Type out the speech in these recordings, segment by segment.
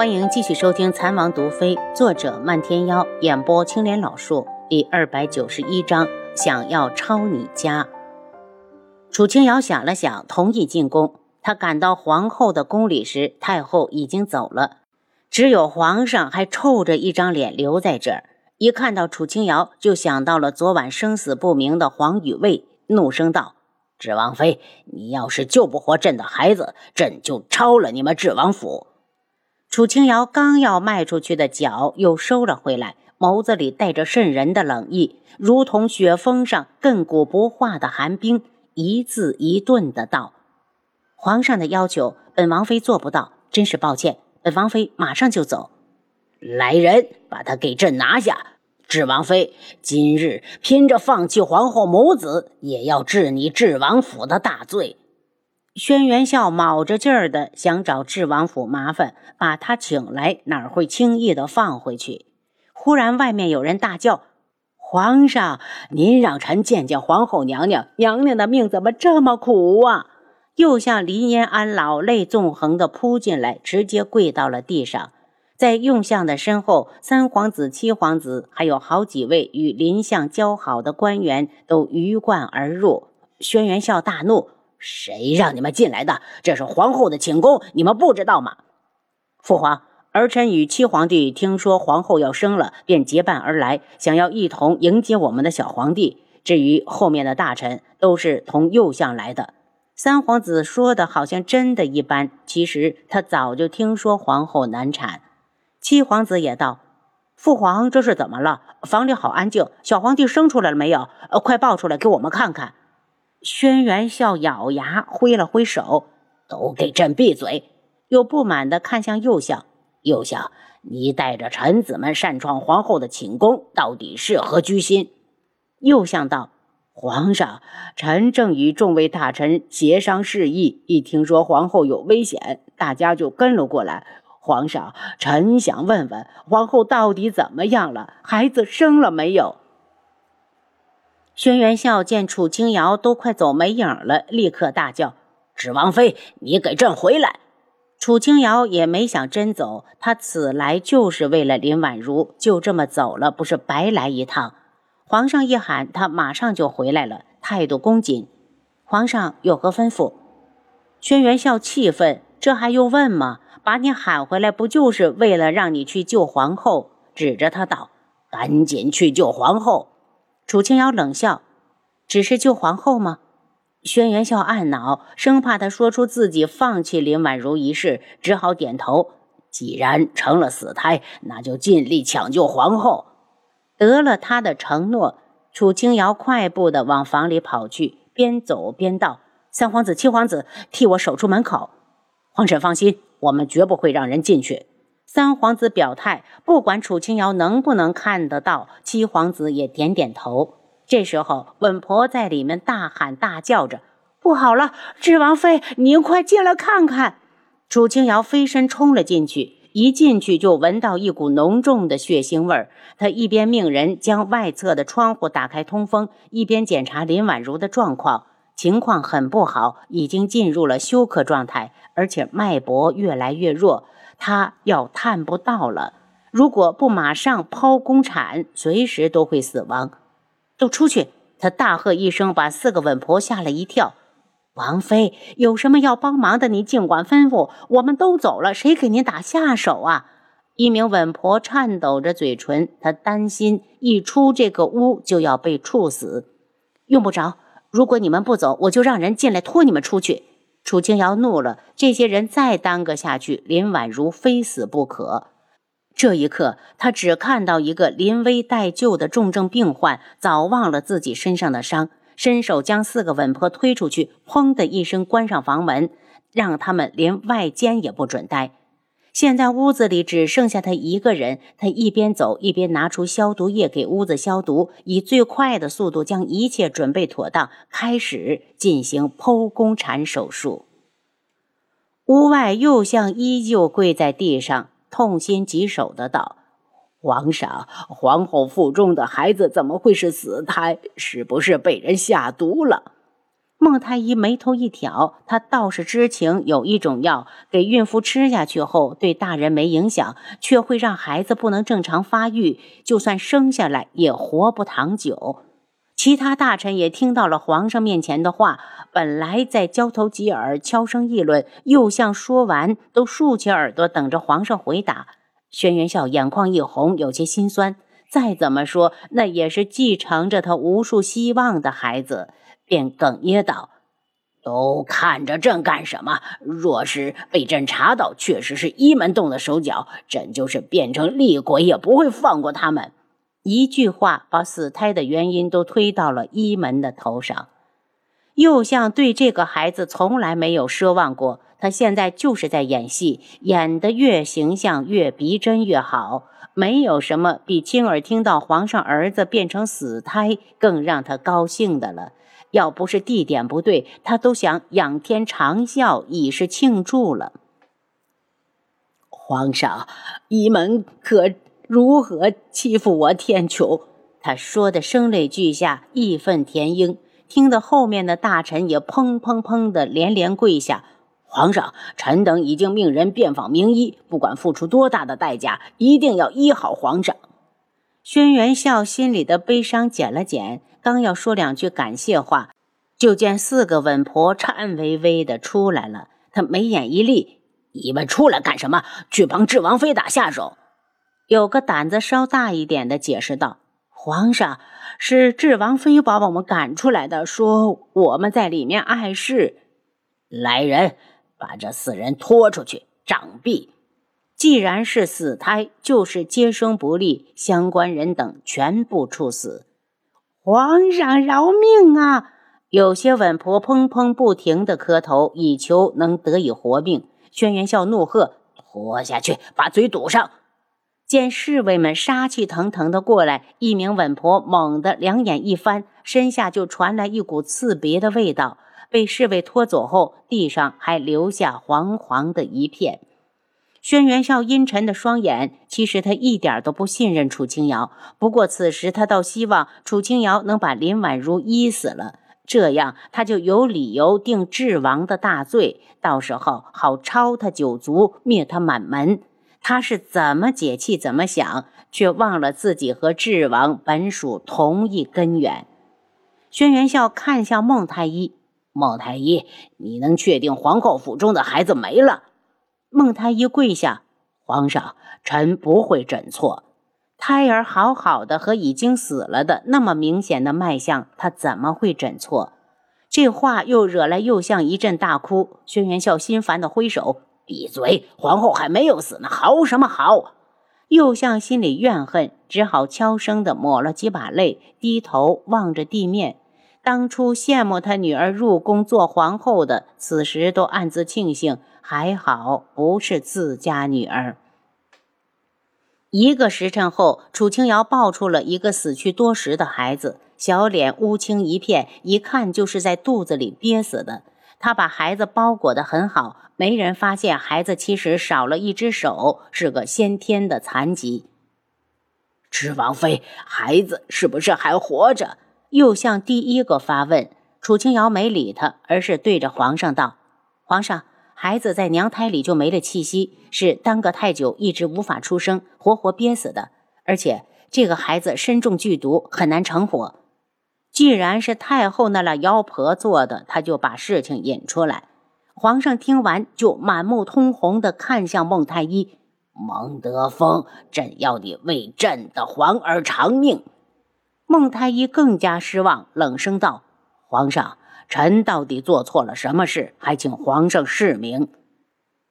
欢迎继续收听《残王毒妃》，作者漫天妖，演播青莲老树，第二百九十一章。想要抄你家。楚清瑶想了想，同意进宫。他赶到皇后的宫里时，太后已经走了，只有皇上还臭着一张脸留在这儿。一看到楚清瑶，就想到了昨晚生死不明的黄雨卫，怒声道：“智王妃，你要是救不活朕的孩子，朕就抄了你们智王府。”楚清瑶刚要迈出去的脚又收了回来，眸子里带着渗人的冷意，如同雪峰上亘古不化的寒冰，一字一顿的道：“皇上的要求，本王妃做不到，真是抱歉。本王妃马上就走。来人，把他给朕拿下！智王妃今日拼着放弃皇后母子，也要治你智王府的大罪。”轩辕笑卯着劲儿的想找智王府麻烦，把他请来，哪儿会轻易的放回去？忽然，外面有人大叫：“皇上，您让臣见见皇后娘娘！娘娘的命怎么这么苦啊？”又向林延安老泪纵横的扑进来，直接跪到了地上。在用相的身后，三皇子、七皇子，还有好几位与林相交好的官员都鱼贯而入。轩辕笑大怒。谁让你们进来的？这是皇后的寝宫，你们不知道吗？父皇，儿臣与七皇帝听说皇后要生了，便结伴而来，想要一同迎接我们的小皇帝。至于后面的大臣，都是同右相来的。三皇子说的好像真的一般，其实他早就听说皇后难产。七皇子也道：“父皇，这是怎么了？房里好安静，小皇帝生出来了没有？呃，快抱出来给我们看看。”轩辕笑咬牙挥了挥手：“都给朕闭嘴！”又不满地看向右相：“右相，你带着臣子们擅闯皇后的寝宫，到底是何居心？”右相道：“皇上，臣正与众位大臣协商事宜，一听说皇后有危险，大家就跟了过来。皇上，臣想问问，皇后到底怎么样了？孩子生了没有？”轩辕笑见楚清瑶都快走没影了，立刻大叫：“芷王妃，你给朕回来！”楚清瑶也没想真走，他此来就是为了林婉如，就这么走了，不是白来一趟。皇上一喊，他马上就回来了，态度恭谨。皇上有何吩咐？轩辕笑气愤：“这还用问吗？把你喊回来，不就是为了让你去救皇后？”指着他道：“赶紧去救皇后！”楚清瑶冷笑：“只是救皇后吗？”轩辕笑暗恼，生怕他说出自己放弃林婉如一事，只好点头。既然成了死胎，那就尽力抢救皇后。得了他的承诺，楚清瑶快步的往房里跑去，边走边道：“三皇子、七皇子，替我守住门口。皇婶放心，我们绝不会让人进去。”三皇子表态，不管楚清瑶能不能看得到，七皇子也点点头。这时候，稳婆在里面大喊大叫着：“不好了，智王妃，您快进来看看！”楚清瑶飞身冲了进去，一进去就闻到一股浓重的血腥味儿。他一边命人将外侧的窗户打开通风，一边检查林婉如的状况，情况很不好，已经进入了休克状态，而且脉搏越来越弱。他要探不到了，如果不马上剖宫产，随时都会死亡。都出去！他大喝一声，把四个稳婆吓了一跳。王妃有什么要帮忙的，你尽管吩咐。我们都走了，谁给您打下手啊？一名稳婆颤抖着嘴唇，她担心一出这个屋就要被处死。用不着，如果你们不走，我就让人进来拖你们出去。楚清瑶怒了，这些人再耽搁下去，林婉如非死不可。这一刻，他只看到一个临危待救的重症病患，早忘了自己身上的伤，伸手将四个稳婆推出去，砰的一声关上房门，让他们连外间也不准待。现在屋子里只剩下他一个人，他一边走一边拿出消毒液给屋子消毒，以最快的速度将一切准备妥当，开始进行剖宫产手术。屋外右相依旧跪在地上，痛心疾首的道：“皇上，皇后腹中的孩子怎么会是死胎？是不是被人下毒了？”孟太医眉头一挑，他倒是知情，有一种药给孕妇吃下去后，对大人没影响，却会让孩子不能正常发育，就算生下来也活不长久。其他大臣也听到了皇上面前的话，本来在交头接耳、悄声议论，又像说完，都竖起耳朵等着皇上回答。轩辕笑眼眶一红，有些心酸。再怎么说，那也是继承着他无数希望的孩子。便哽咽道：“都看着朕干什么？若是被朕查到确实是一门动了手脚，朕就是变成厉鬼也不会放过他们。”一句话把死胎的原因都推到了一门的头上。又像对这个孩子从来没有奢望过，他现在就是在演戏，演得越形象越逼真越好。没有什么比亲耳听到皇上儿子变成死胎更让他高兴的了。要不是地点不对，他都想仰天长啸以示庆祝了。皇上，你们可如何欺负我天穹？他说的声泪俱下，义愤填膺，听得后面的大臣也砰砰砰的连连跪下。皇上，臣等已经命人遍访名医，不管付出多大的代价，一定要医好皇上。轩辕笑心里的悲伤减了减。刚要说两句感谢话，就见四个稳婆颤巍巍的出来了。他眉眼一立：“你们出来干什么？去帮智王妃打下手。”有个胆子稍大一点的解释道：“皇上，是智王妃把我们赶出来的，说我们在里面碍事。来人，把这四人拖出去杖毙。既然是死胎，就是接生不利，相关人等全部处死。”皇上饶命啊！有些稳婆砰砰不停地磕头，以求能得以活命。轩辕笑怒喝：“拖下去，把嘴堵上！”见侍卫们杀气腾腾地过来，一名稳婆猛地两眼一翻，身下就传来一股刺鼻的味道。被侍卫拖走后，地上还留下黄黄的一片。轩辕笑阴沉的双眼，其实他一点都不信任楚清瑶。不过此时他倒希望楚清瑶能把林婉如医死了，这样他就有理由定智王的大罪，到时候好抄他九族，灭他满门。他是怎么解气怎么想，却忘了自己和智王本属同一根源。轩辕笑看向孟太医，孟太医，你能确定皇后府中的孩子没了？孟太医跪下，皇上，臣不会诊错。胎儿好好的和已经死了的那么明显的脉象，他怎么会诊错？这话又惹来右相一阵大哭。轩辕笑心烦的挥手：“闭嘴！皇后还没有死呢，嚎什么嚎？”右相心里怨恨，只好悄声的抹了几把泪，低头望着地面。当初羡慕他女儿入宫做皇后的，此时都暗自庆幸。还好不是自家女儿。一个时辰后，楚清瑶抱出了一个死去多时的孩子，小脸乌青一片，一看就是在肚子里憋死的。她把孩子包裹得很好，没人发现孩子其实少了一只手，是个先天的残疾。知王妃，孩子是不是还活着？又向第一个发问。楚清瑶没理他，而是对着皇上道：“皇上。”孩子在娘胎里就没了气息，是耽搁太久，一直无法出生，活活憋死的。而且这个孩子身中剧毒，很难成活。既然是太后那俩妖婆做的，他就把事情引出来。皇上听完，就满目通红地看向孟太医。孟德峰，朕要你为朕的皇儿偿命。孟太医更加失望，冷声道：“皇上。”臣到底做错了什么事？还请皇上释明。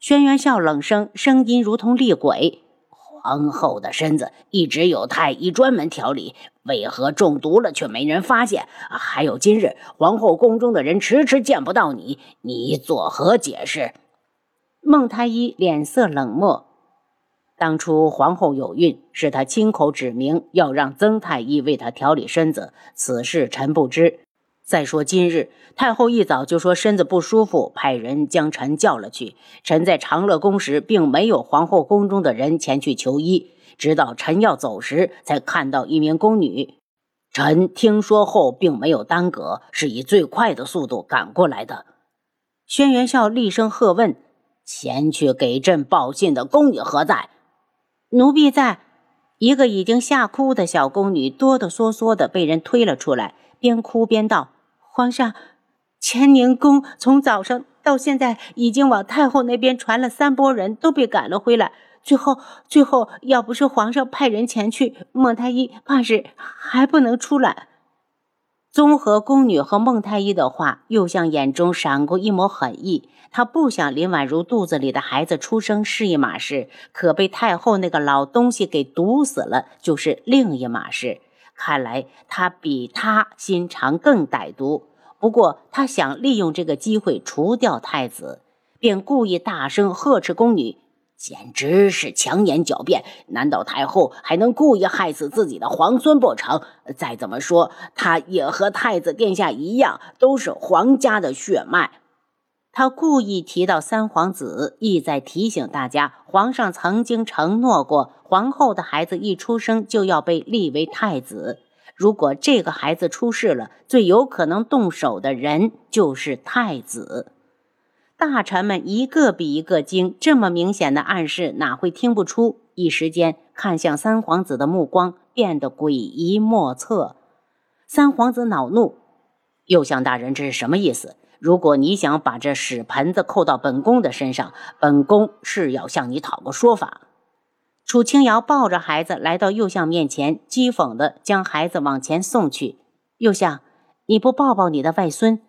轩辕笑冷声，声音如同厉鬼：“皇后的身子一直有太医专门调理，为何中毒了却没人发现？还有今日皇后宫中的人迟迟见不到你，你作何解释？”孟太医脸色冷漠：“当初皇后有孕，是他亲口指明要让曾太医为她调理身子，此事臣不知。”再说今日太后一早就说身子不舒服，派人将臣叫了去。臣在长乐宫时，并没有皇后宫中的人前去求医，直到臣要走时，才看到一名宫女。臣听说后并没有耽搁，是以最快的速度赶过来的。轩辕笑厉声喝问：“前去给朕报信的宫女何在？”奴婢在。一个已经吓哭的小宫女哆哆嗦嗦的被人推了出来，边哭边道：“皇上，乾宁宫从早上到现在已经往太后那边传了三拨人，都被赶了回来。最后，最后要不是皇上派人前去，孟太医怕是还不能出来。”综合宫女和孟太医的话，又向眼中闪过一抹狠意。他不想林婉如肚子里的孩子出生是一码事，可被太后那个老东西给毒死了，就是另一码事。看来他比他心肠更歹毒。不过他想利用这个机会除掉太子，便故意大声呵斥宫女。简直是强言狡辩！难道太后还能故意害死自己的皇孙不成？再怎么说，他也和太子殿下一样，都是皇家的血脉。他故意提到三皇子，意在提醒大家，皇上曾经承诺过，皇后的孩子一出生就要被立为太子。如果这个孩子出事了，最有可能动手的人就是太子。大臣们一个比一个精，这么明显的暗示哪会听不出？一时间，看向三皇子的目光变得诡异莫测。三皇子恼怒：“右相大人，这是什么意思？如果你想把这屎盆子扣到本宫的身上，本宫是要向你讨个说法。”楚清瑶抱着孩子来到右相面前，讥讽地将孩子往前送去：“右相，你不抱抱你的外孙？”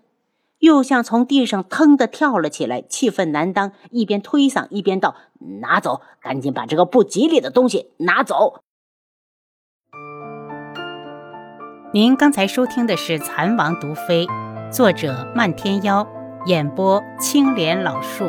又像从地上腾的跳了起来，气愤难当，一边推搡一边道：“拿走，赶紧把这个不吉利的东西拿走！”您刚才收听的是《蚕王毒妃》，作者漫天妖，演播青莲老树。